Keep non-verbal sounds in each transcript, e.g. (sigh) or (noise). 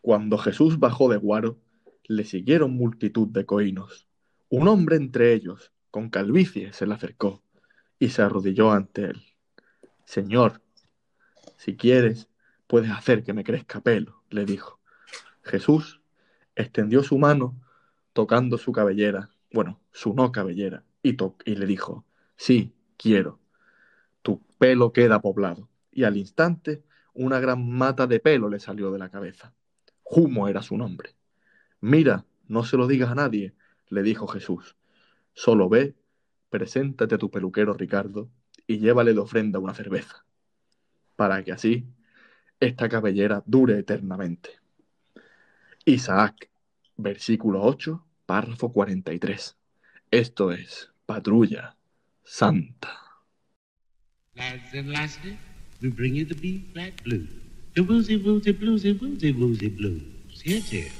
Cuando Jesús bajó de Guaro, le siguieron multitud de coínos. Un hombre entre ellos, con calvicie, se le acercó y se arrodilló ante él. Señor, si quieres, puedes hacer que me crezca pelo, le dijo. Jesús extendió su mano tocando su cabellera, bueno, su no cabellera, y, y le dijo, sí, quiero. Tu pelo queda poblado. Y al instante, una gran mata de pelo le salió de la cabeza. Humo era su nombre. Mira, no se lo digas a nadie, le dijo Jesús. Solo ve, preséntate a tu peluquero Ricardo y llévale de ofrenda una cerveza, para que así esta cabellera dure eternamente. Isaac, versículo 8, párrafo 43. Esto es Patrulla Santa. Lads and we bring you the. The woozy woozy bluesy woozy woozy blues. Here it is.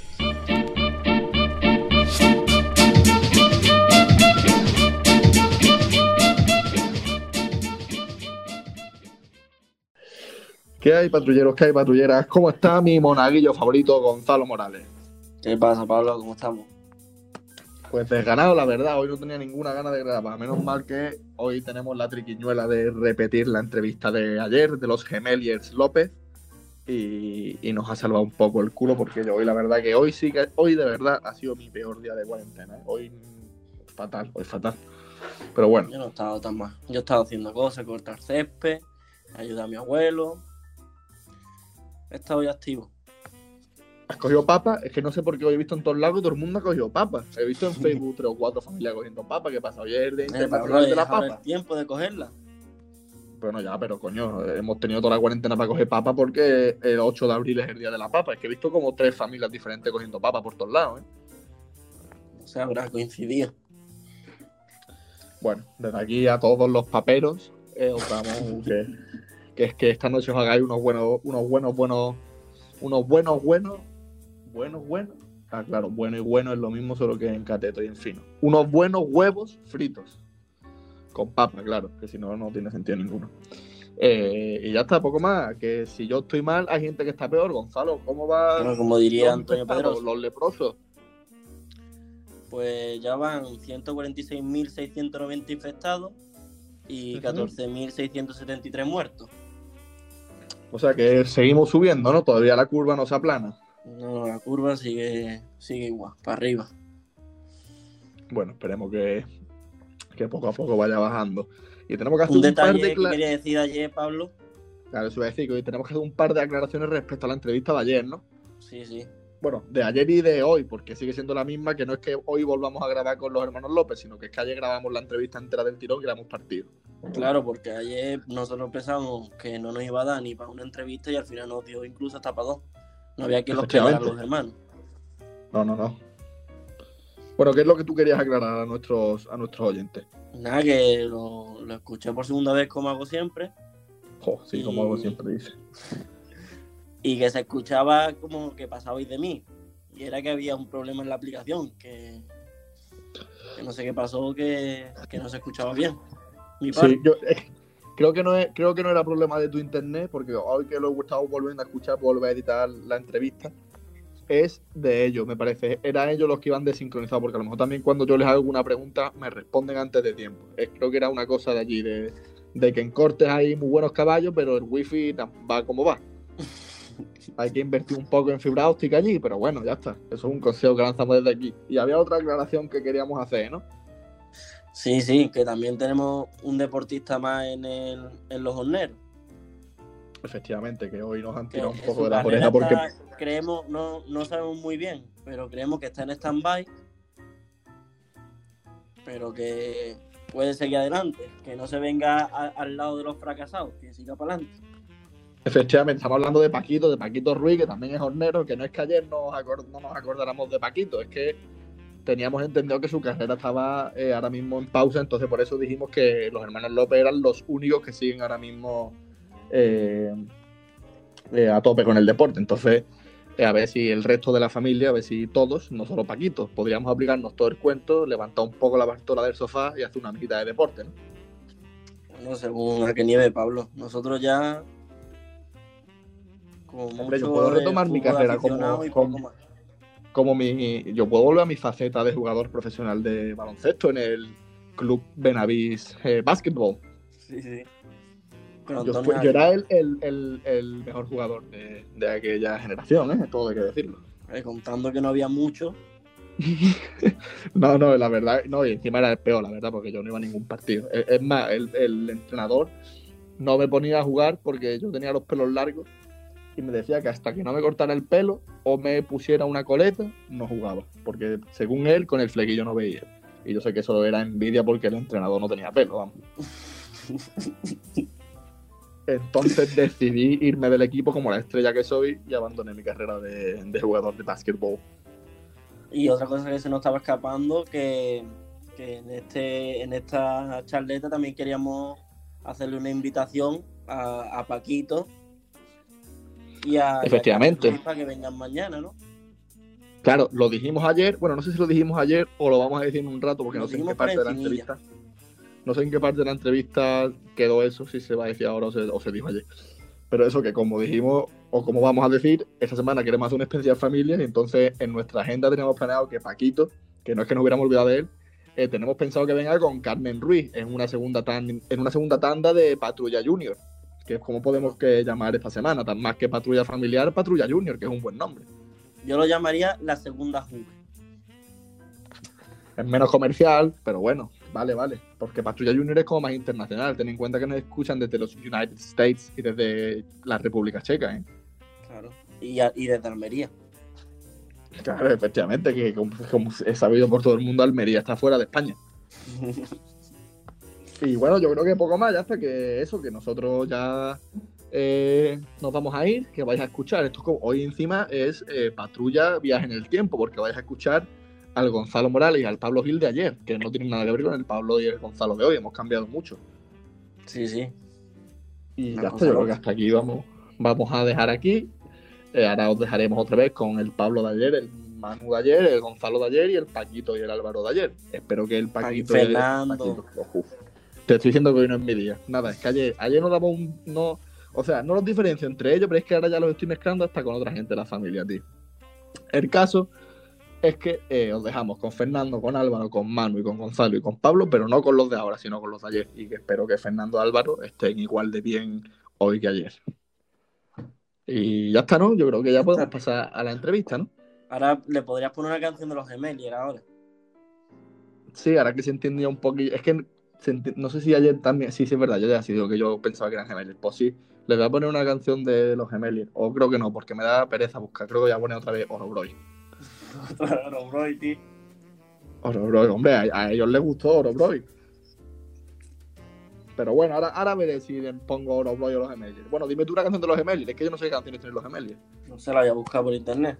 ¿Qué hay, patrulleros? ¿Qué hay, patrulleras? ¿Cómo está mi monaguillo favorito, Gonzalo Morales? ¿Qué pasa, Pablo? ¿Cómo estamos? Pues desganado, la verdad. Hoy no tenía ninguna gana de grabar. Menos mal que hoy tenemos la triquiñuela de repetir la entrevista de ayer de los Gemeliers López. Y, nos ha salvado un poco el culo porque yo hoy la verdad que hoy sí que hoy de verdad ha sido mi peor día de cuarentena. ¿eh? Hoy fatal, hoy fatal. Pero bueno. Yo no he estado tan mal. Yo he estado haciendo cosas, cortar césped, ayudar a mi abuelo, He estado ya activo. ¿Has cogido papa? Es que no sé por qué hoy he visto en todos lados que todo el mundo ha cogido papa. He visto en Facebook tres o cuatro familias cogiendo papa. ¿Qué pasa? Ayer de internacional de la papa. el tiempo de cogerla. Bueno, ya, pero coño, hemos tenido toda la cuarentena para coger papa porque el 8 de abril es el día de la papa. Es que he visto como tres familias diferentes cogiendo papa por todos lados, ¿eh? O sea, habrá coincidido. Bueno, desde aquí a todos los paperos, eh, os damos que que es que esta noche os hagáis unos buenos, unos buenos, buenos, unos buenos, buenos, buenos, buenos. Ah, claro, bueno y bueno es lo mismo, solo que en cateto y en fino. Unos buenos huevos fritos. Con papa, claro, que si no, no tiene sentido ninguno. Eh, y ya está, poco más. Que si yo estoy mal, hay gente que está peor. Gonzalo, ¿cómo va? Bueno, como diría Antonio Pedro. Los leprosos. Pues ya van 146.690 infectados y 14.673 muertos. O sea que seguimos subiendo, ¿no? Todavía la curva no se aplana. No, la curva sigue, sigue igual, para arriba. Bueno, esperemos que, que poco a poco vaya bajando. Y tenemos que hacer un, un par de que quería decir ayer, Pablo. Claro, eso iba a decir que hoy tenemos que hacer un par de aclaraciones respecto a la entrevista de ayer, ¿no? Sí, sí. Bueno, de ayer y de hoy, porque sigue siendo la misma, que no es que hoy volvamos a grabar con los hermanos López, sino que es que ayer grabamos la entrevista entera del tirón y la hemos partido. Claro, porque ayer nosotros pensamos que no nos iba a dar ni para una entrevista y al final nos dio incluso hasta para dos. No había que los que los hermanos. No, no, no. Bueno, ¿qué es lo que tú querías aclarar a nuestros, a nuestros oyentes? Nada, que lo, escuché por segunda vez como hago siempre. Jo, sí, como hago siempre, dice. (laughs) Y que se escuchaba como que pasabais de mí. Y era que había un problema en la aplicación, que, no sé qué pasó, que, que no se escuchaba bien. Sí, yo eh, creo, que no es, creo que no era problema de tu internet, porque hoy que lo he estado volviendo a escuchar, volver a editar la entrevista, es de ellos, me parece. Eran ellos los que iban desincronizados, porque a lo mejor también cuando yo les hago una pregunta me responden antes de tiempo. creo que era una cosa de allí, de, que en cortes hay muy buenos caballos, pero el wifi va como va. (laughs) hay que invertir un poco en fibra óptica allí, pero bueno, ya está. Eso es un consejo que lanzamos desde aquí. Y había otra aclaración que queríamos hacer, ¿no? Sí, sí, que también tenemos un deportista más en, el, en los horneros. Efectivamente, que hoy nos han tirado un poco de la orejas porque... Creemos, no, no sabemos muy bien, pero creemos que está en stand-by, pero que puede seguir adelante, que no se venga al lado de los fracasados, que siga para adelante. Efectivamente, estamos hablando de Paquito, de Paquito Ruiz, que también es hornero, que no es que ayer nos no nos acordáramos de Paquito, es que teníamos entendido que su carrera estaba eh, ahora mismo en pausa, entonces por eso dijimos que los hermanos López eran los únicos que siguen ahora mismo eh, eh, a tope con el deporte. Entonces, a ver si el resto de la familia, a ver si todos, no solo Paquitos, podríamos aplicarnos todo el cuento, levantar un poco la bastora del sofá y hacer una mitad de deporte, ¿no? Bueno, según a qué nieve, Pablo. Nosotros ya Como Hombre, yo puedo retomar mi carrera como- como- mi, yo puedo volver a mi faceta de jugador profesional de baloncesto en el club Benavís eh, Basketball. Sí, sí. Yo, fui- era el, el- el- el mejor jugador de, de aquella generación, ¿eh? todo hay que decirlo. Eh, contando que no había mucho. (laughs) No, no, la verdad, no, y encima era el peor, la verdad, porque yo no iba a ningún partido. Es, es más, el, el entrenador no me ponía a jugar porque yo tenía los pelos largos y me decía que hasta que no me cortara el pelo o me pusiera una coleta, no jugaba. Porque según él, con el flequillo no veía. Y yo sé que eso era envidia porque el entrenador no tenía pelo, vamos. (laughs) Entonces (laughs) decidí irme del equipo como la estrella que soy y abandoné mi carrera de, de jugador de básquetbol. Y otra cosa que se nos estaba escapando, que, que en, este, en esta charleta también queríamos hacerle una invitación a, a Paquito y a, y a Efectivamente. Para que vengan mañana, ¿no? Claro, lo dijimos ayer, bueno, no sé si lo dijimos ayer o lo vamos a decir en un rato porque Lo no sé en qué parte de la entrevista. No sé en qué parte de la entrevista quedó eso, si se va a decir ahora o se, o se dijo ayer. Pero eso que como dijimos, o como vamos a decir, esta semana queremos hacer un especial familia y entonces en nuestra agenda teníamos planeado que Paquito, que no es que nos hubiéramos olvidado de él, eh, tenemos pensado que venga con Carmen Ruiz en una segunda tan- en una segunda tanda de Patrulla Junior, que es como podemos que llamar esta semana, tan más que Patrulla Familiar, Patrulla Junior, que es un buen nombre. Yo lo llamaría la segunda Juve. Es menos comercial, pero bueno, vale, vale. Porque Patrulla Junior es como más internacional. Ten en cuenta que nos escuchan desde los United States y desde la República Checa, ¿eh? Claro. Y, a- y desde Almería. Claro, efectivamente, que como, como es sabido por todo el mundo, Almería está fuera de España. (laughs) Y bueno, yo creo que poco más, ya hasta que eso, que nosotros ya eh, nos vamos a ir, que vais a escuchar. Esto hoy encima es eh, Patrulla Viaje en el Tiempo, porque vais a escuchar al Gonzalo Morales y al Pablo Gil de ayer, que no tienen nada que ver con el Pablo y el Gonzalo de hoy, hemos cambiado mucho. Sí, sí. Y ya está, yo creo que hasta aquí vamos, vamos a dejar aquí. Eh, ahora os dejaremos otra vez con el Pablo de ayer, el Manu de ayer, el Gonzalo de ayer y el Paquito y el Álvaro de ayer. Espero que el Paquito y el Fernando. Paquito- Uf. Te estoy diciendo que hoy no es mi día. Nada, es que ayer, ayer nos damos un. No, o sea, no los diferencio entre ellos, pero es que ahora ya los estoy mezclando hasta con otra gente de la familia, tío. El caso es que eh, os dejamos con Fernando, con Álvaro, con Manu y con Gonzalo y con Pablo, pero no con los de ahora, sino con los de ayer. Y que espero que Fernando y Álvaro estén igual de bien hoy que ayer. Y ya está, ¿no? Yo creo que ya podemos pasar a la entrevista, ¿no? Ahora le podrías poner una canción de los Gemelier ahora. Sí, ahora que se entiende un poquillo. Es que no sé si ayer también. Sí, sí, es verdad. Yo ya sí digo que yo pensaba que eran Gemeliers. Pues sí, les voy a poner una canción de los Gemeliers. O creo que no, porque me da pereza buscar. Creo que voy a poner otra vez Orobroy. Claro, bro, y ti. Orobroy, hombre, a, a ellos les gustó Orobroy. Pero bueno, ahora, ahora veré si les pongo Orobroy o los Gemeliers. Bueno, dime tú una canción de los Gemeliers. Es que yo no sé qué canciones tienen los Gemeliers. No se la voy a buscar por internet.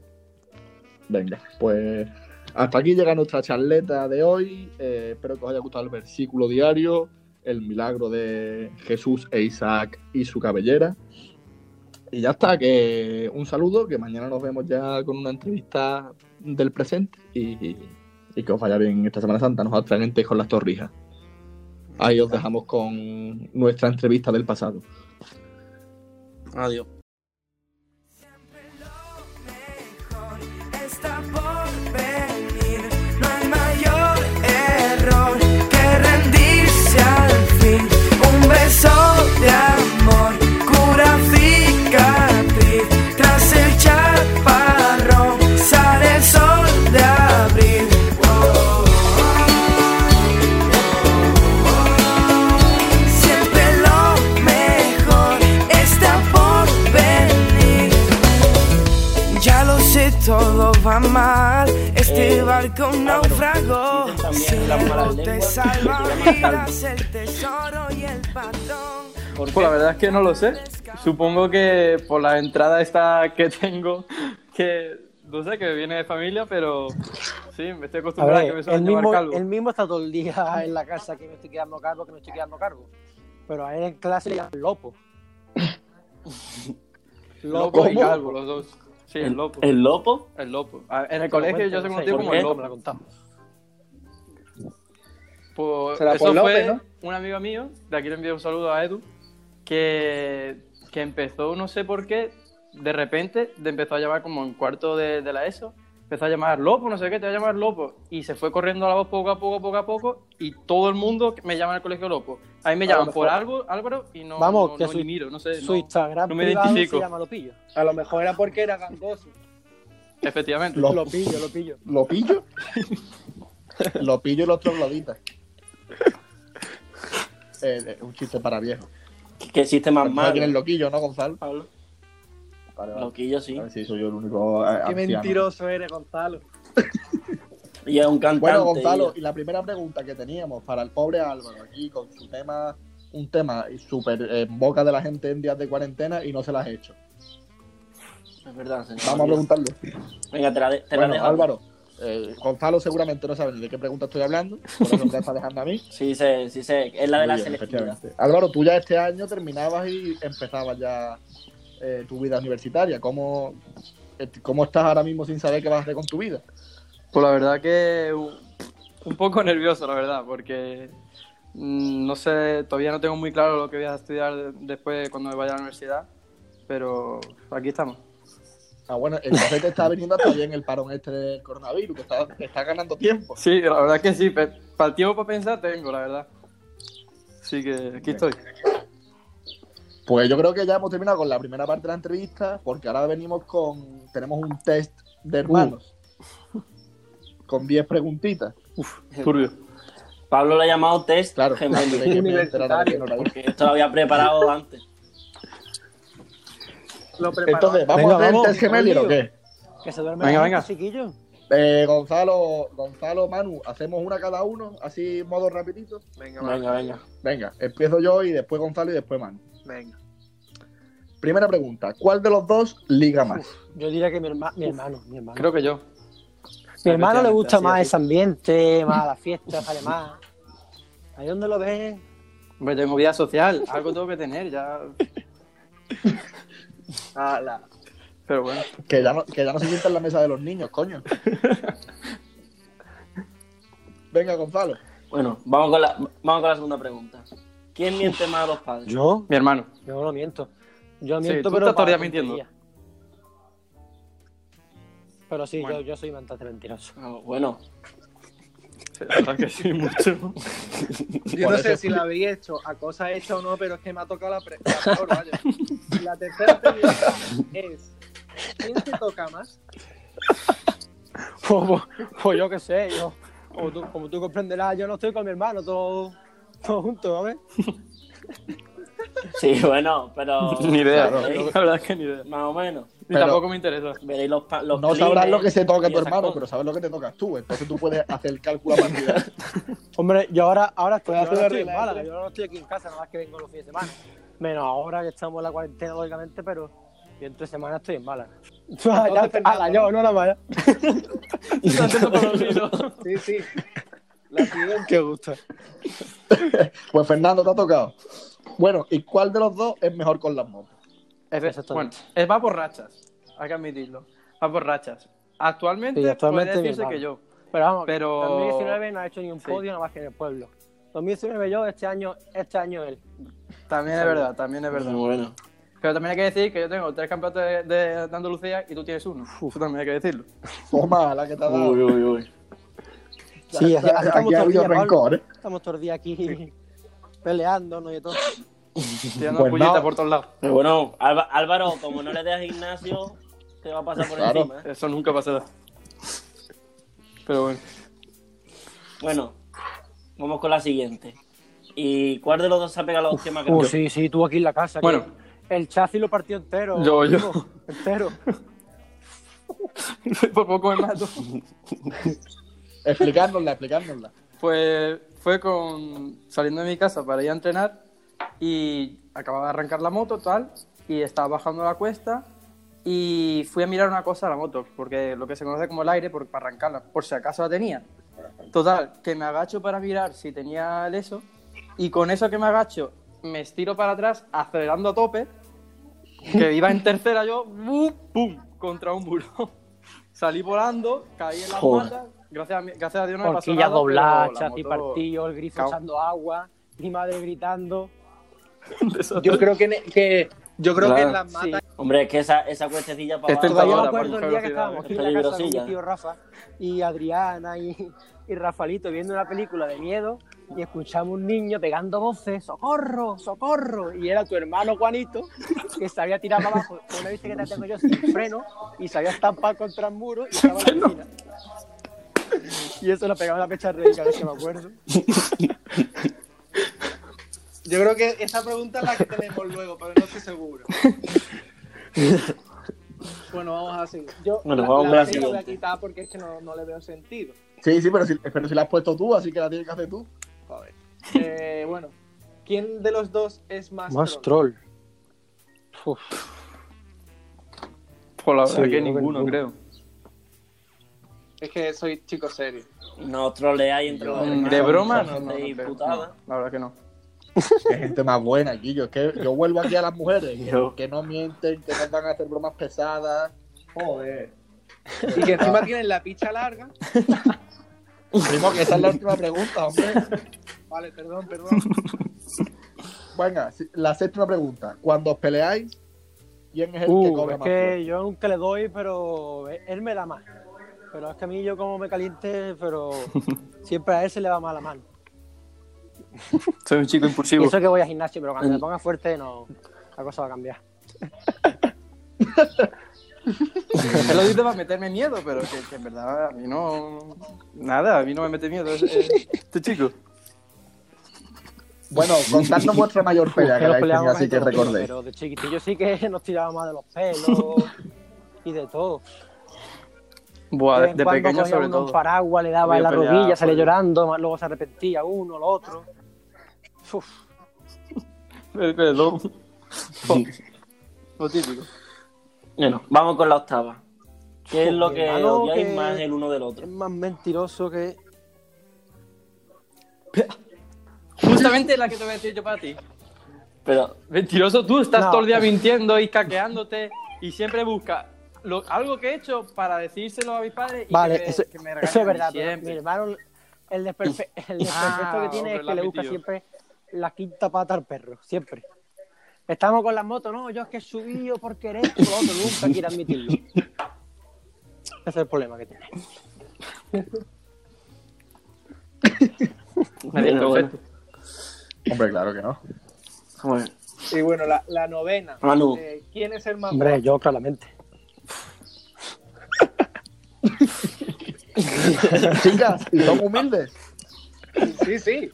Venga, pues hasta aquí llega nuestra charleta de hoy. Eh, espero que os haya gustado el versículo diario, el milagro de Jesús e Isaac y su cabellera. Y ya está, que un saludo, que mañana nos vemos ya con una entrevista del presente y, y que os vaya bien esta Semana Santa, nos atragantéis con las torrijas. Ahí os dejamos con nuestra entrevista del pasado. Adiós. Va mal. Este Eh, barco ah, naufragó. Si lenguas salva (laughs) vidas, el tesoro y el patrón. ¿Por Pues la verdad es que no lo sé. Supongo que por la entrada esta que tengo, que no sé, que viene de familia, pero sí, me estoy A acostumbrado a, que me el suelen llamar mismo, calvo. el mismo está todo el día (laughs) en la casa que me estoy quedando calvo, que me estoy quedando calvo. Pero a él en clase le llaman lopo. (laughs) Loco y calvo, los dos. Sí, el lopo. ¿El Lopo? El lopo. A- En el Se colegio yo conocido ¿por como qué? el Me lopo. lo ha contado. Pues Será eso por fue un amigo mío, de aquí le envío un saludo a Edu, que, que empezó, no sé por qué, de repente de- empezó a llamar como en cuarto de, de la ESO, empezó a llamar Lopo, no sé qué, te va a llamar Lopo. Y se fue corriendo la voz poco a poco, poco a poco, y todo el mundo me llama en el colegio Lopo. A mí me llaman por algo, Álvaro y no, Vamos, no- que no su- ni miro, no sé. Su no- Instagram no me identifico. se llama Lopillo. A lo mejor era porque era gangoso. Efectivamente. Lo- Lo pillo, lo pillo. ¿Lo pillo? Lo pillo y los trogloditas. Eh, eh, un chiste para viejos. Que existe más ¿Sabes malo. es loquillo, no, Gonzalo? Pablo. Vale, vale. Loquillo, sí. A ver si soy yo el único eh, Qué anciano. mentiroso eres, Gonzalo. (laughs) Y es un cantante. Bueno, Gonzalo, y- y la primera pregunta que teníamos para el pobre Álvaro aquí con su tema, un tema súper en boca de la gente en días de cuarentena y no se las he hecho. Es verdad, señor. Vamos a preguntarle. Venga, te la, de- te la Bueno, dejo. Álvaro, eh, Gonzalo seguramente no sabe ni de qué pregunta estoy hablando, por eso me está dejando a mí. Sí sé, sí sé. Es la de la Muy bien, selectividad. efectivamente. Álvaro, tú ya este año terminabas y empezabas ya eh, tu vida universitaria. ¿Cómo, eh, ¿Cómo estás ahora mismo sin saber qué vas a hacer con tu vida? Pues la verdad que un, poco (laughs) nervioso, la verdad, porque mm, no sé, todavía no tengo muy claro lo que voy a estudiar de- después cuando vaya a la universidad, pero aquí estamos. Ah, bueno, entonces te está viniendo hasta bien el parón este del coronavirus, que está, está ganando tiempo. Sí, la verdad que sí, para el tiempo para pensar tengo, la verdad. Así que aquí estoy. Pues yo creo que ya hemos terminado con la primera parte de la entrevista, porque ahora venimos con. Tenemos un test de hermanos. Con 10 preguntitas. Turbio. Pablo lo ha llamado test Claro, gemelos. no. Porque esto lo había preparado antes. Lo. Entonces, ¿vamos Venga, a hacer el vamos, test gemelo o qué? Que se duerme Venga, venga. chiquillo. Eh, Gonzalo, Gonzalo, Manu, hacemos una cada uno, así modo rapidito. Venga. Venga, venga. Venga, empiezo yo y después Gonzalo y después Manu. Venga. Primera pregunta, ¿cuál de los dos liga más? Yo diría que mi, herma- mi hermano, mi hermano. Creo que yo. mi hermano le gusta más así. ese ambiente, más la fiesta, sale más. Ahí donde lo ves. Hombre, tengo vida social, algo tengo que tener ya. Ala. Pero bueno. Que ya no, que ya no se sienta en la mesa de los niños, coño. Venga, Gonzalo. Bueno, vamos con la, vamos con la segunda pregunta. ¿Quién miente más a los padres? Yo, Mi hermano. yo no miento. Yo Sí, miento, tú pero. estás todavía mintiendo. Pero sí, Bueno. yo, yo soy bastante mentiroso. Ah, bueno, Sí, La verdad que sí, (laughs) mucho. Yo no sé si la habría hecho a cosa hecha o no, pero es que me ha tocado la, pre- la peor, vaya. La tercera pregunta es: ¿quién se toca más? (laughs) Pues, pues- pues yo qué sé, yo. Como tú, como tú comprenderás, yo no estoy con mi hermano, todo, todo juntos, ¿ves? (laughs) sí, bueno, pero. (laughs) Ni idea, ¿sabéis? la verdad es que ni idea. Más o menos. Ni Pero- tampoco me interesa. Veréis los, los No sabrás lo que se toca tu hermano, cosas. pero sabes lo que te tocas tú. Entonces tú puedes hacer el cálculo a partir de ahí. (laughs) Hombre, yo ahora, ahora estoy, yo ahora estoy en Málaga, yo no estoy aquí en casa, nada más que vengo los fines de semana. Menos ahora que estamos en la cuarentena, lógicamente, pero yo entre semanas estoy en Málaga. (laughs) ala, yo, no la vaya. Está haciendo por los hilos. Sí, sí. La siguiente. Qué gusto. Pues Fernando, te ha tocado. Bueno, ¿y cuál de los dos es mejor con las motos? Es, bueno, Exactamente. es, va por rachas, hay que admitirlo. Va por rachas. Actualmente, Sí, actualmente puede decirse que yo. Pero vamos, Pero- 2019 no ha hecho ni un Sí. podio nada más que en el pueblo. 2019 yo, este año, este año él. También es verdad, también es verdad. Bueno. Pero también hay que decir que yo tengo tres campeonatos de, de- de Andalucía y tú tienes uno. Eso también hay que decirlo. Toma, la que te ha dado. Uy, uy, uy. Sí, Aquí ha habido rencor, ¿eh? Estamos todo el día aquí peleándonos y todo. Tirando Pues pullitas no. por todos lados. Pero bueno, Álva- Álvaro, como no le dejas gimnasio, te va a pasar por Claro. encima. ¿eh? Eso nunca pasará. Pero bueno. Bueno, vamos con la siguiente. ¿Y cuál de los dos se ha pegado la hostia más Uh, sí, sí, tú aquí en la casa. que Bueno. el chasis lo partió entero. Yo, yo. Entero. (laughs) por poco me mato. (laughs) Explicárnosla, explicárnosla. Pues fue con saliendo de mi casa para ir a entrenar y acababa de arrancar la moto tal y estaba bajando la cuesta y fui a mirar una cosa a la moto porque lo que se conoce como el aire por, para arrancarla por si acaso la tenía total que me agacho para mirar si tenía el eso y con eso que me agacho me estiro para atrás acelerando a tope que iba en tercera yo ¡bum! ¡pum! contra un muro (laughs) salí volando caí en la Joder. Gracias a, mi- gracias a Dios no me pasó nada doblada, pero la chasis moto- partido, el grifo echando agua, mi madre gritando. (laughs) Yo creo que, que Yo creo Claro, que las mata. Sí. Hombre, es que esa, esa cuestecilla para Este abajo- Todavía me acuerdo el día que estábamos es aquí en la casa con peligrosilla. mi tío Rafa y Adriana y, y Rafalito viendo una película de miedo y escuchamos un niño pegando voces, ¡socorro, socorro! Y era tu hermano Juanito que se había tirado para abajo con una bicicleta que tengo yo sin freno y se había estampado contra el muro y estaba en la. (laughs) Y eso lo pegaba en la pecha de cada vez que me acuerdo. Yo creo que esa pregunta es la que tenemos luego, pero no estoy seguro. Bueno, vamos a seguir. Yo Bueno, la, vamos la la la voy a quitar porque es que no, no le veo sentido. Sí, sí, pero si, pero si la has puesto tú, así que la tienes que hacer tú. Joder. Eh, bueno, ¿quién de los dos es más, Más troll? troll. Uf. Por la verdad Sí, que ninguno. creo. Es que soy chico serio. No troleáis entre los De broma, no no, no, la verdad que no. Qué gente más buena, Guillo. Es que yo vuelvo aquí a las mujeres que, Yo. que no mienten, que no van a hacer bromas pesadas. Joder. Y que encima tienen la picha larga. Primo, que esa es la última pregunta, hombre. Vale, perdón, perdón. Venga, la séptima pregunta. Cuando os peleáis, ¿quién es el que Uh, cobra es más? que yo nunca le doy, pero él me da más. Pero es que a mí yo como me caliente, pero (laughs) siempre a él se le va más la mano. (laughs) Soy un chico Y impulsivo. eso que voy a gimnasio, pero cuando me ponga fuerte, no, la cosa va a cambiar. Él lo dice para meterme miedo, pero que, que en verdad a mí no. Nada, a mí no me mete miedo ese- este chico. Bueno, contadnos vuestra mayor pelea que tenido, peleamos así que recordéis. Pero de chiquitillo sí que nos tirábamos de los pelos y de todo. Buah, De pequeño sobre uno un todo. paraguas, le daba en la peleado rodilla, salía llorando, más luego se arrepentía uno, lo otro. Uf, (laughs) El pelo. Lo típico. Bueno, vamos con la octava. ¿Qué es lo que hermano odiáis que- más el uno del es otro? más mentiroso que... Justamente la que te voy a decir yo para ti. Pero, Mentiroso, tú estás No. todo el día mintiendo y caqueándote y siempre buscas lo- algo que he hecho para decírselo a mis padres y Vale, que, me- eso, que me eso es verdad, mi hermano, el desperfe- (laughs) el desperfecto Ah, que tiene hombre, es que le busca siempre la quinta pata al perro, siempre. Estamos con las motos, no, yo es que he subido por querer, lo otro, nunca quiere admitirlo. (laughs) Ese es el problema que tiene. (laughs) Bueno, bueno. Hombre, claro que no. bueno, Y bueno, la, la novena. Manu. Eh, ¿Quién es el más Hombre, yo claramente. (laughs) Chicas, y son humildes. Sí, sí.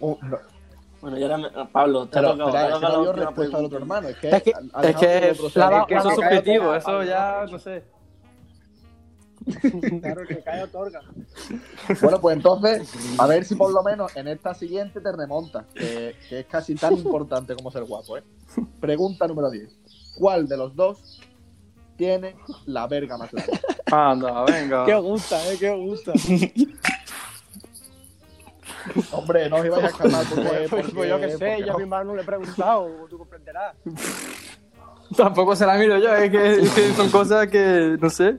No, bueno, y ahora me- Pablo, te ha pero, tocado, pero, te no respuesta al otro hermano. Es que, Es que- ha- ha Es que, otro la es la subjetivo, eso ya, no sé. (laughs) Claro, que cae otorga. Bueno, pues entonces, a ver si por lo menos en esta siguiente te remontas, que, que es casi tan importante como ser guapo, ¿eh? Pregunta número 10. ¿Cuál de los dos tiene la verga más larga? (laughs) Anda, venga. ¿Qué os gusta, eh? ¿Qué os gusta? (laughs) Hombre, no os ibais a escapar porque... Pues, pues yo qué sé, yo a mi hermano le he preguntado, tú comprenderás. (laughs) Tampoco se la miro yo, es que, es que son cosas que, no sé.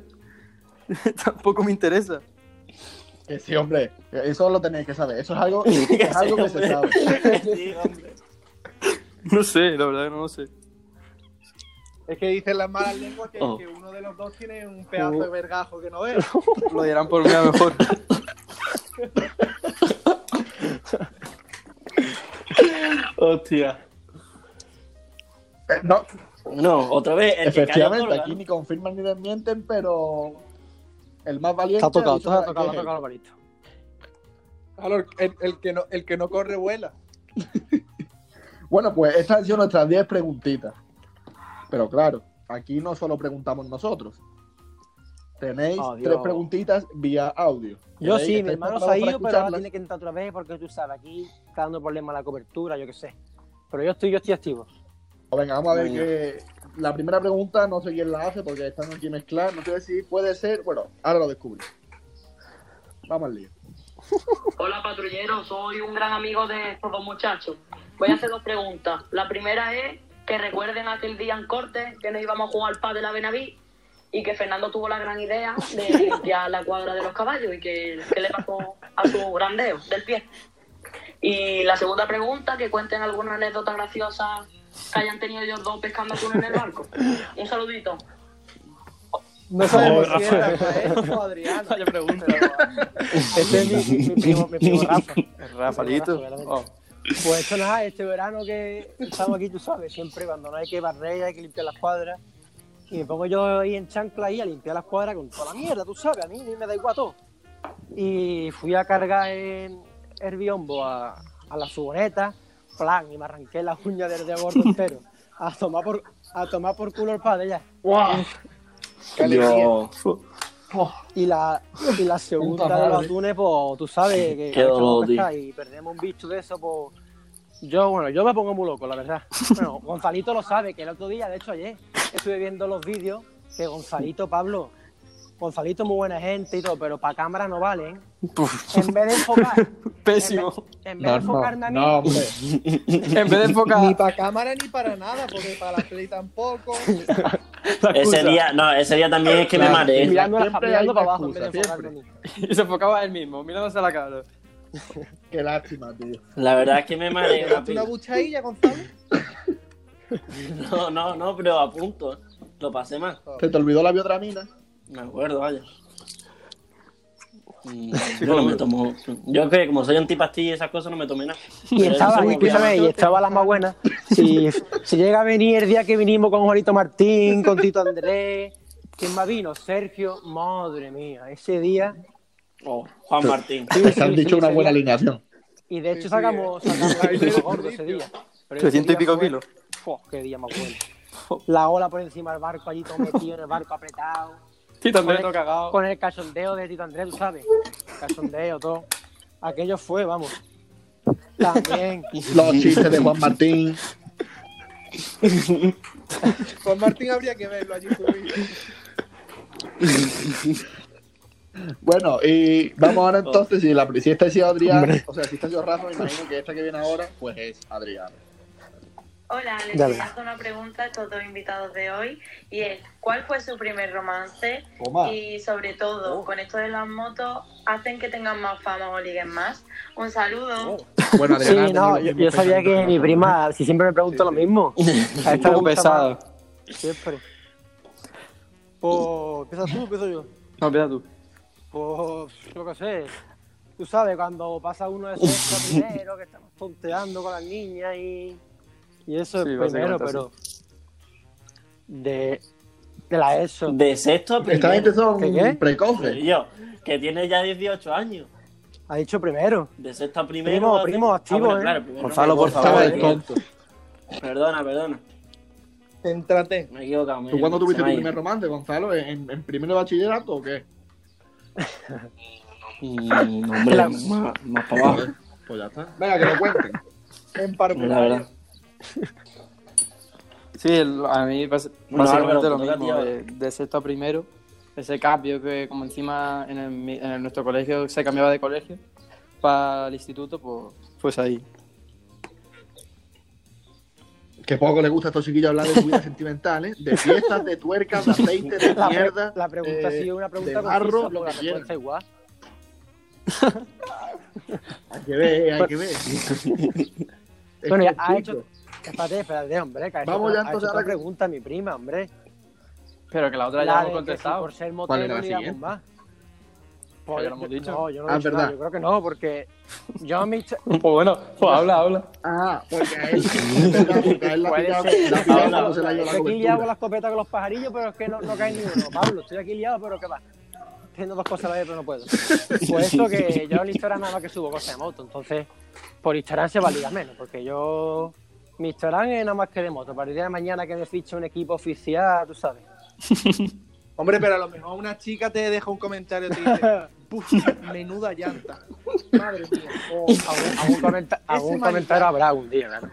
Tampoco me interesa. Que sí, hombre, eso lo tenéis que saber. Eso es algo, es algo que se sabe. Sí, hombre. No sé, la verdad que no lo sé. Es que dicen las malas lenguas que, Oh. que uno de los dos tiene un pedazo de vergajo que no (laughs) es. Lo dirán por mí a lo mejor. Hostia. Eh, No, No, otra vez, el efectivamente, aquí ni confirman ni desmienten, pero el más valiente... Está tocado, está tocado, es está tocado, Alvarito. Claro, el, el que no, el que no corre vuela. Bueno, pues estas han sido nuestras 10 preguntitas. Pero claro, aquí no solo preguntamos nosotros. Tenéis Oh, tres preguntitas vía audio. Yo sí, mi ¿Estáis hermano se ha ido, pero ahora tiene que entrar otra vez porque tú sabes, aquí está dando problemas la cobertura, yo qué sé. Pero yo estoy, yo estoy activo. Pues Venga, vamos a ver que la primera pregunta no sé quién la hace porque están aquí mezcladas. No sé si puede ser. Bueno, ahora lo descubrí. Vamos al lío. (laughs) Hola patrullero, soy un gran amigo de estos dos muchachos. Voy a hacer dos preguntas. La primera es que recuerden aquel día en corte que nos íbamos a jugar al pádel a Benaví y que Fernando tuvo la gran idea de (laughs) limpiar la cuadra de los caballos y que, que le pasó a su grandeo del pie. Y la segunda pregunta, que cuenten alguna anécdota graciosa que hayan tenido ellos dos pescando atún en el barco. Un saludito. No sabemos (laughs) No, si es Rafael o Adriana. Vaya pregunta. Este es mi, mi, mi primo, mi primo (laughs) Rafa. Rafaelito. Rafa, Oh. Pues esto nada, este verano que estamos aquí, tú sabes, siempre cuando no hay que barrer, hay que limpiar las cuadras. Y me pongo yo ahí en chancla ahí a limpiar las cuadras con toda la mierda, tú sabes, a mí ni me da igual todo. Y fui a cargar en el biombo a, a la furgoneta, plan, y me arranqué las uñas del dedo gordo (laughs) entero. A tomar por, a tomar por culo el padre ya. Qué alegría. Y la, y la segunda de los atunes, pues tú sabes que Qué dolor, y perdemos un bicho de eso, pues. Yo, bueno, yo me pongo muy loco, la verdad. Bueno, Gonzalito lo sabe, que el otro día, de hecho ayer, estuve viendo los vídeos que Gonzalito, Pablo, Gonzalito es muy buena gente y todo, pero para cámara no vale, ¿eh? En vez de enfocar, (laughs) Pésimo. en vez de enfocarme a mí, no, hombre. (laughs) En vez de Ni enfocar para cámara ni para nada, porque para la play tampoco. Ese día, no, ese día también es que me mareé. mirando, mirando para abajo en vez de mí. y se enfocaba él mismo, mirándose a la cara. Qué lástima, tío. La verdad es que me mareé. ¿Tiraste una rápido. buchailla, Gonzalo? (laughs) No, no, no, pero a punto. Lo pasé mal. ¿Se te olvidó la biotramina? Me acuerdo, vaya. (laughs) Mm, Yo no me tomo. Yo que como soy antipastilla y esas cosas no me tomé nada. Y estaba, escúchame, y estaba la más buena. Si, (laughs) si llega a venir el día que vinimos con Juanito Martín, con Tito Andrés, ¿quién más vino? Sergio, madre mía, ese día. Oh, Juan Martín. Sí, han sí, dicho una buena día. alineación. Y de hecho sacamos, sacamos (laughs) gordo ese día. Pero ese 300 y pico fue- kilos. Qué día más bueno. La ola por encima del barco, allí todo metido en el barco apretado. Tito Andrés Con todo el- cagado. Con el cachondeo de Tito Andrés, tú sabes. Cachondeo, todo. Aquello fue, vamos. También. (laughs) Los chistes de Juan Martín. (laughs) Juan Martín habría que verlo allí subido. Bueno, y vamos ahora entonces, si, la, si esta ha sido Adrián, o sea, si esta ha sido Rafa, me imagino que esta que viene ahora, pues es Adrián. Hola, les quería hacer una pregunta a estos dos invitados de hoy y es, ¿cuál fue su primer romance? Toma. Y sobre todo, con esto de las motos, ¿hacen que tengan más fama o liguen más? Un saludo. (laughs) Bueno, Sí, Adrián, no, yo, yo sabía que mi prima, si siempre me pregunto lo mismo. (laughs) A Un poco pesado. más, Siempre. Pues, ¿empiezas tú o empiezo yo? No, empieza tú. Pues, yo qué sé. Tú sabes, cuando pasa uno de sexto (laughs) primero, que estamos tonteando con las niñas y, y eso Sí, es primero, pero de, de la ESO. De sexto a Esta gente primero. son precoces. Que tiene ya 18 años. Ha dicho primero. De sexto a primero. Primo, primo, Ah, activo, bueno, ¿eh? claro, primero Gonzalo, por favor. Tonto. Perdona, perdona. Céntrate. Me he equivocado. me- ¿Tú cuándo tuviste tu primer romance, Gonzalo? ¿En, en primero de bachillerato o qué? Mm, hombre, La- más, más para abajo. Pues ya está. Venga, que lo cuenten. En La parvulario. verdad. Sí, a mí básicamente Álvaro, lo mismo, de, de sexto a primero, ese cambio que como encima en, el mi- en nuestro colegio se cambiaba de colegio para el instituto, pues, pues ahí. Que poco le gusta a estos chiquillos hablar de su vida (laughs) sentimental, ¿eh? De fiestas, de tuercas, de aceite, de (laughs) La, pre- mierda. la pregunta eh, sí es una pregunta de barro, lo que respuesta igual. Hay que ver, hay que ver. (laughs) Bueno, ya ha hecho. Espérate, espérate, hombre. Que Vamos ya entonces otra ahora que- pregunta mi prima, hombre. Pero que la otra ya La hemos si contestado. por ser ¿Cuál era motero la ni damos siguiente? más. Pues ya lo hemos dicho. No, yo no Ah, he dicho verdad. nada, Yo creo que no, porque yo me (laughs) Pues bueno, pues habla, habla. Ah, porque a él, (laughs) porque a él la pillado, la pillado se la Estoy aquí liado con la escopeta con los pajarillos, pero es que no, no cae ni uno. Pablo, estoy aquí liado, pero ¿qué va? Tengo dos cosas a la vez, pero no puedo. Pues eso que yo en Instagram nada más que subo cosas de moto, entonces por Instagram se va a ligar menos, porque yo... Mi Instagram es nada más que de moto. Para el día de mañana que me fiche un equipo oficial, tú sabes. (laughs) Hombre, pero a lo mejor una chica te deja un comentario y te dice, (laughs) "Puf, menuda llanta. Madre mía. O Algún, algún comenta- algún Ese comentario habrá algún día, ¿verdad?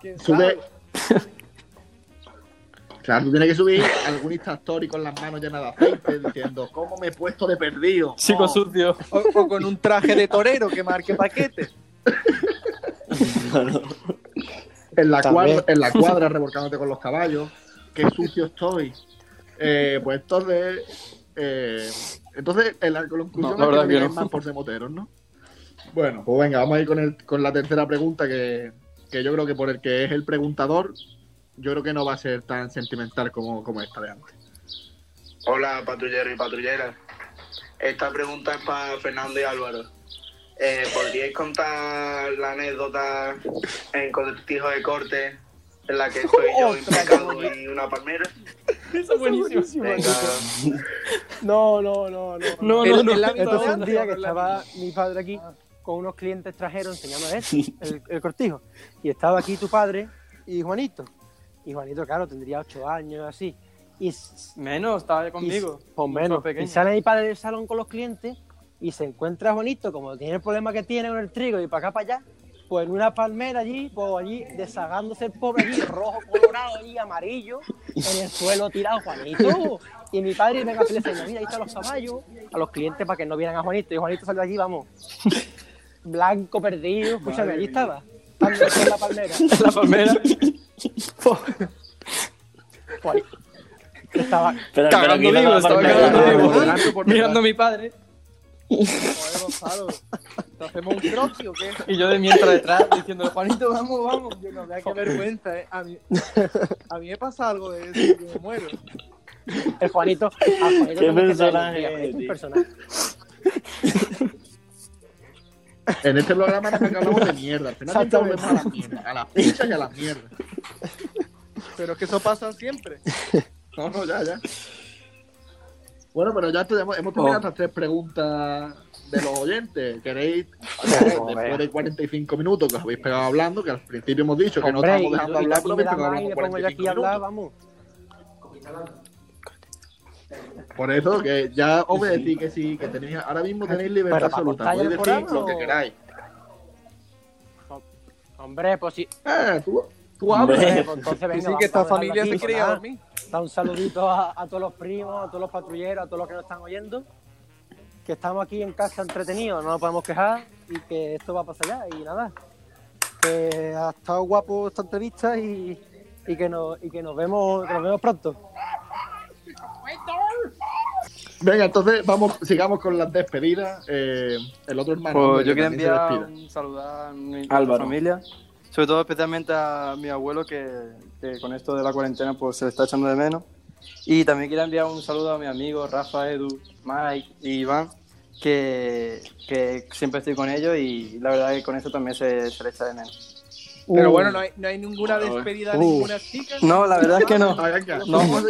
quién Sube. sabe. Claro, tú tienes que subir algún Insta Story con las manos llenas de aceite diciendo ¿Cómo me he puesto de perdido? Chico Oh, sucio. O, o con un traje de torero que marque paquete. (laughs) en, la También. cuadra, en la (laughs) cuadra revolcándote con los caballos. Qué sucio estoy. Eh, pues entonces... eh, entonces, en la conclusión No, la es que verdad no que digáis no. más por moteros, ¿no? Bueno, pues venga, vamos a ir con, el- con la tercera pregunta que, que yo creo que por el que es el preguntador, yo creo que no va a ser tan sentimental como, como esta de antes. Hola, patrullero y patrulleras. Esta pregunta es para Fernando y Álvaro. Eh, ¿Podríais contar la anécdota en cortijo de corte en la que estoy yo implicado y una palmera? Eso es buenísimo. No, no, no, no. No, ¿El- no, no. el Esto ámbito de fue un día que el estaba mi padre aquí con unos clientes extranjeros enseñando esto, el, el cortijo. Y estaba aquí tu padre y Juanito. Y Juanito, claro, tendría ocho años, así. Y, Menos, estaba conmigo. y- pues menos. pequeño. Y sale mi padre del salón con los clientes y se encuentra a Juanito, como tiene el problema que tiene con el trigo y para acá, para allá, pues en una palmera allí, pues allí deshagándose el pobre allí, rojo, colorado y amarillo, en el suelo tirado, Juanito. Y mi padre venga a le dice, mira, ahí están los caballos, a los clientes para que no vieran a Juanito. Y Juanito salió allí, vamos, blanco, perdido. Escúchame, allí estaba, en la palmera. La palmera. Juanito. Estaba, Cagando vivo, estaba cagando vivo. Mirando a mi padre. Joder, (laughs) Gonzalo. ¿Te hacemos un croquis o qué? Y yo de mientras detrás diciendo, Juanito, vamos, vamos. Yo no, vea qué vergüenza, ¿eh? A mí, a mí me pasa algo de eso y yo me muero. el Juanito. Juanito Qué personaje, es un personaje. En este programa no que hablamos de mierda. Al final siempre volvemos a las mierdas. A las pizzas y a las mierdas. Pero es que eso pasa siempre. No, no, ya, ya. Bueno, pero ya tenemos, hemos terminado Oh. estas tres preguntas de los oyentes. ¿Queréis, después de 45 minutos que os habéis pegado hablando, que al principio hemos dicho que no Hombre, estábamos y, dejando hablar, pero habéis pegado a 45 hablar, vamos. Por eso que ya os voy a decir que sí, que tenéis, ahora mismo tenéis libertad absoluta. Podéis decir lo que queráis. Hombre, pues sí. Eh, tú, tú hablas. Eh, pues entonces, Que venga, sí, vamos que esta a familia aquí, se dormir. Da un saludito a, a todos los primos, a todos los patrulleros, a todos los que nos están oyendo. Que estamos aquí en casa entretenidos, no nos podemos quejar y que esto va a pasar ya. Y nada, que ha estado guapo esta entrevista y, y, que, nos, y que, nos vemos, que nos vemos pronto. Venga, entonces vamos, sigamos con las despedidas. Eh, el otro hermano. Pues yo se enviar un saludo a mi Álvaro. familia, sobre todo especialmente a mi abuelo que, que con esto de la cuarentena pues se le está echando de menos. Y también quiero enviar un saludo a mis amigos Rafa, Edu, Mike y Iván, que, que siempre estoy con ellos y la verdad que con eso también se, se le echa de menos. Pero Uh, bueno, no hay, no hay ninguna despedida de Uh. ninguna chica. No, la verdad es que no. Vamos, a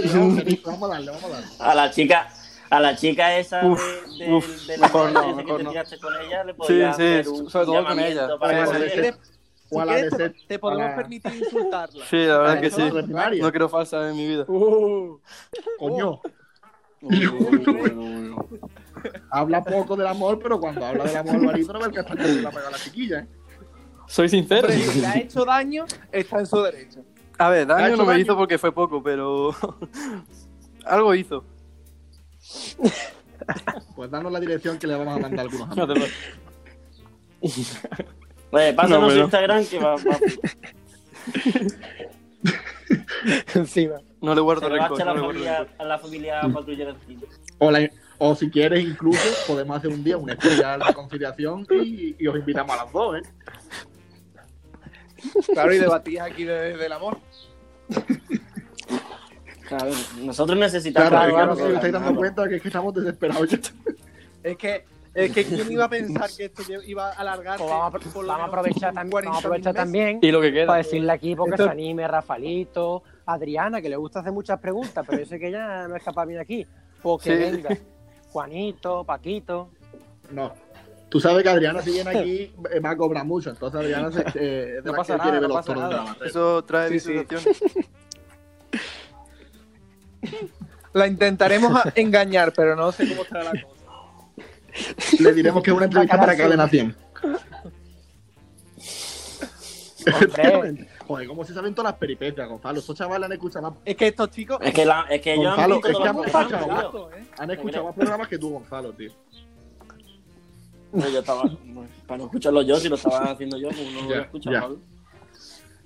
darle, vamos a darle. A la chica, a la chica esa Uf, de, de, uf, de la mejor no, que mejor te no. tiraste con ella, le Sí, podía sí, hacer un sobre todo con ella. para Sí, que O quieres, te, te podemos la- permitir insultarla. (laughs) Sí, la verdad que Eso, sí. No quiero falsa en mi vida. uh, Coño. (laughs) Habla poco del amor, pero cuando habla del amor, Alvarito no ve el que está le ha pegado a la chiquilla, ¿eh? Soy sincero. Si le ha hecho daño, está en su derecho. A ver, ¿Ha daño no me daño? hizo porque fue poco, pero (laughs) algo hizo. Pues danos la dirección que le vamos a mandar a algunos No te. Oye, pásanos No, pero- Instagram que va, va- (laughs) encima. No le guardo a rencor. la familia, a la familia patrullera encima. O, la- o si quieres, incluso, podemos hacer un día un especial de conciliación y, y os invitamos a las dos, ¿eh? Claro, y debatís aquí de- del amor. Claro, nosotros necesitamos. Claro, es que claro, no sé si os estáis claro. dando cuenta que es que estamos desesperados. Es que, es que quién iba a pensar que esto iba a alargarse. Pues vamos por lo vamos a aprovechar, un tam- 40 vamos a aprovechar meses. también Y lo que queda. para decirle aquí porque Esto- se anime Rafalito, Adriana, que le gusta hacer muchas preguntas, pero yo sé que ella no es capaz de venir aquí. Porque Sí. venga, Juanito, Paquito. No. Tú sabes que Adriana, si viene aquí, eh, va a cobrar mucho. Entonces, Adriana se, eh, (laughs) es de No pasa que quiere nada, ver no los pasa toros de la nada. barrera. Eso trae Sí. La intentaremos (laughs) engañar, pero no sé cómo estará la cosa. Le diremos que es una entrevista para Cadena 100. Hombre, (laughs) Joder, ¿cómo se saben todas las peripecias, Gonzalo? Estos chavales han escuchado más, Es que estos chicos. Es que, la, es que ellos Gonzalo, han es que escuchado. tío. Datos, ¿eh? han escuchado más programas que tú, Gonzalo, tío. No, yo estaba, para no escucharlo yo, si lo estaba haciendo yo, pues no lo Ya, voy a escuchar, ya. Pablo.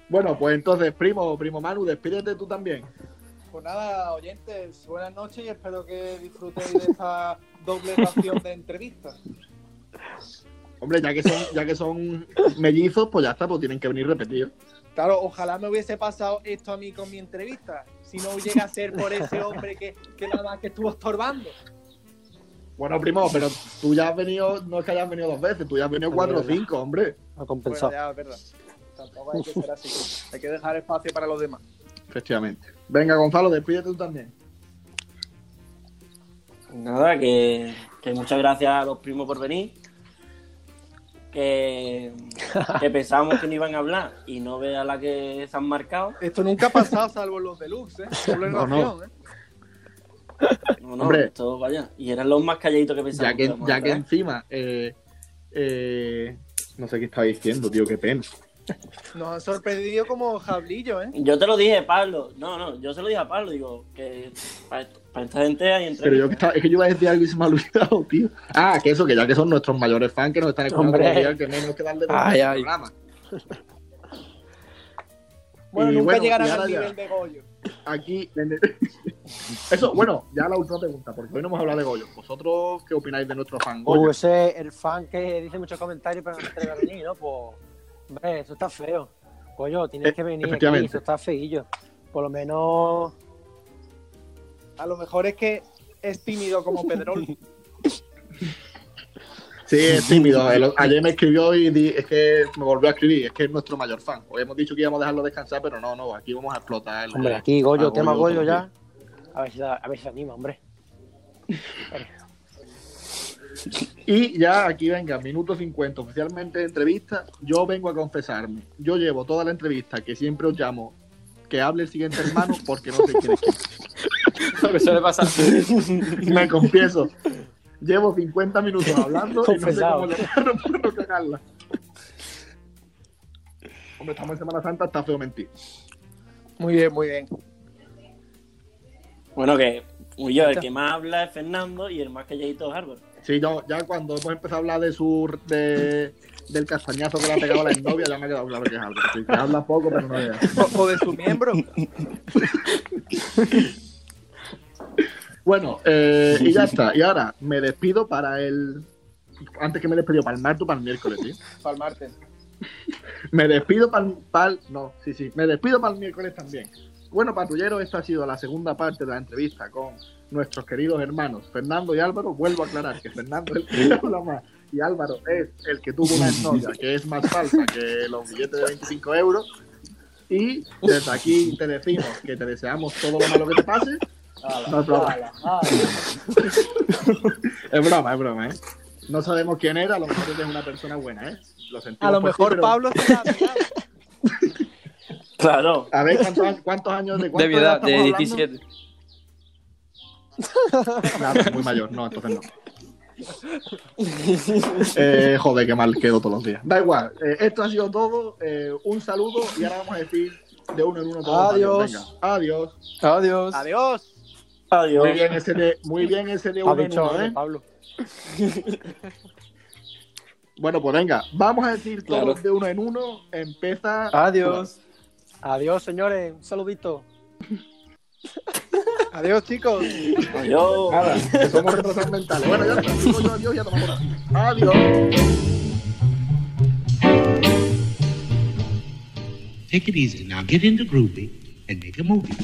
Bueno, pues entonces, primo, primo Manu, despídete tú también. Pues nada, oyentes, buenas noches y espero que disfrutéis de esta doble ración de entrevistas. Hombre, ya que son, ya que son mellizos, pues ya está, pues tienen que venir repetidos. Claro, ojalá me hubiese pasado esto a mí con mi entrevista. Si no llega a ser por ese hombre que, que nada más que estuvo estorbando. Bueno, primo, pero tú ya has venido, no es que hayas venido dos veces, tú ya has venido cuatro o cinco, hombre. Ha Bueno, compensado. ya, es verdad. Tampoco hay que ser así. Hay que dejar espacio para los demás. Efectivamente. Venga, Gonzalo, despídete tú también. Nada, que, que muchas gracias a los primos por venir. Que, que (laughs) pensábamos que no iban a hablar y no vea la que se han marcado. Esto nunca ha pasado salvo en los deluxe, ¿eh? Solo en No, no. ¿eh? No, no, Hombre. esto vaya. Y eran los más calladitos que pensábamos. Ya que, ya que encima, eh, eh, no sé qué estaba diciendo, tío, qué pena. Nos han sorprendido como jablillo, ¿eh? Yo te lo dije, Pablo. No, no, yo se lo dije a Pablo. Digo, que para, para esta gente hay Pero yo que estaba, es que yo iba a decir algo y se me ha olvidado, tío. Ah, que eso, que ya que son nuestros mayores fans que nos están escuchando que menos que darle Ay, ay. programa. (laughs) Bueno, Y nunca bueno, llegarán al ya. nivel de Goyo. Aquí, (laughs) eso, bueno, ya la última pregunta, porque hoy no hemos hablado de Goyo. ¿Vosotros qué opináis de nuestro fan Goyo? Uh, ese el fan que dice muchos comentarios pero no se atreve a venir, ¿no? Pues, hombre, eso está feo. Coño, tienes Eh, que venir aquí, eso está feillo. Por lo menos, A lo mejor es que es tímido como Pedrol. (laughs) Sí, es tímido. El- ayer me escribió y di- es que me volvió a escribir. Es que es nuestro mayor fan. Hoy hemos dicho que íbamos a dejarlo descansar, pero no, no. Aquí vamos a explotar. el- hombre, aquí Goyo, tema Goyo ya. A ver si, da- a ver si se anima, hombre. (laughs) Y ya aquí venga, minuto 50, oficialmente de entrevista. Yo vengo a confesarme. Yo llevo toda la entrevista que siempre os llamo que hable el siguiente hermano porque no sé quién es quién. (laughs) Lo que suele pasar. Me confieso. Llevo 50 minutos hablando y no sé Confesado. cómo llamarlo por no cagarla. Hombre, estamos en Semana Santa, está feo mentir. Muy bien, muy bien. Bueno, que yo, el que más habla es Fernando y el más calladito es Álvaro. Sí, yo ya cuando hemos empezado a hablar de su de, del castañazo que le ha pegado a la novia, ya me ha quedado claro que es algo. Sí, que habla poco, pero no es. O, o de su miembro. Bueno, eh, y ya está. Y ahora me despido para el. Antes que me despido para el martes o para el miércoles, tío. Palmarte. Me despido para el. No, sí, sí. Me despido para el miércoles también. Bueno, patrulleros, esta ha sido la segunda parte de la entrevista con nuestros queridos hermanos Fernando y Álvaro. Vuelvo a aclarar que Fernando es el que habla más y Álvaro es el que tuvo una novia que es más falsa que los billetes de 25 euros. Y desde aquí te decimos que te deseamos todo lo malo que te pase. No es broma. Es broma, es broma, ¿eh? No sabemos quién era, a lo mejor eres una persona buena, ¿eh? Lo sentimos A lo por ti, mejor pero- Pablo será. (laughs) Claro. A ver, ¿cuántos, cuántos años de cuánto De mi edad, de hablando? 17. Nada, muy mayor, no, entonces no. Eh, joder, qué mal quedo todos los días. Da igual, eh, esto ha sido todo. eh, un saludo y ahora vamos a decir de uno en uno todos. Adiós. Venga, adiós. Adiós. Adiós. Adiós. Muy bien ese de, muy bien ese de Ha uno en dicho uno, ¿eh? Pablo. Bueno, pues venga, vamos a decir todos Claro. de uno en uno. Empieza. Adiós. Adiós, señores. Un saludito. (laughs) Adiós, chicos. Adiós. Nada, que somos retrasados mentales. Bueno, ya está. Digo yo adiós y a tomar por ahí. Adiós. Take it easy now. Get into groovy and make a movie.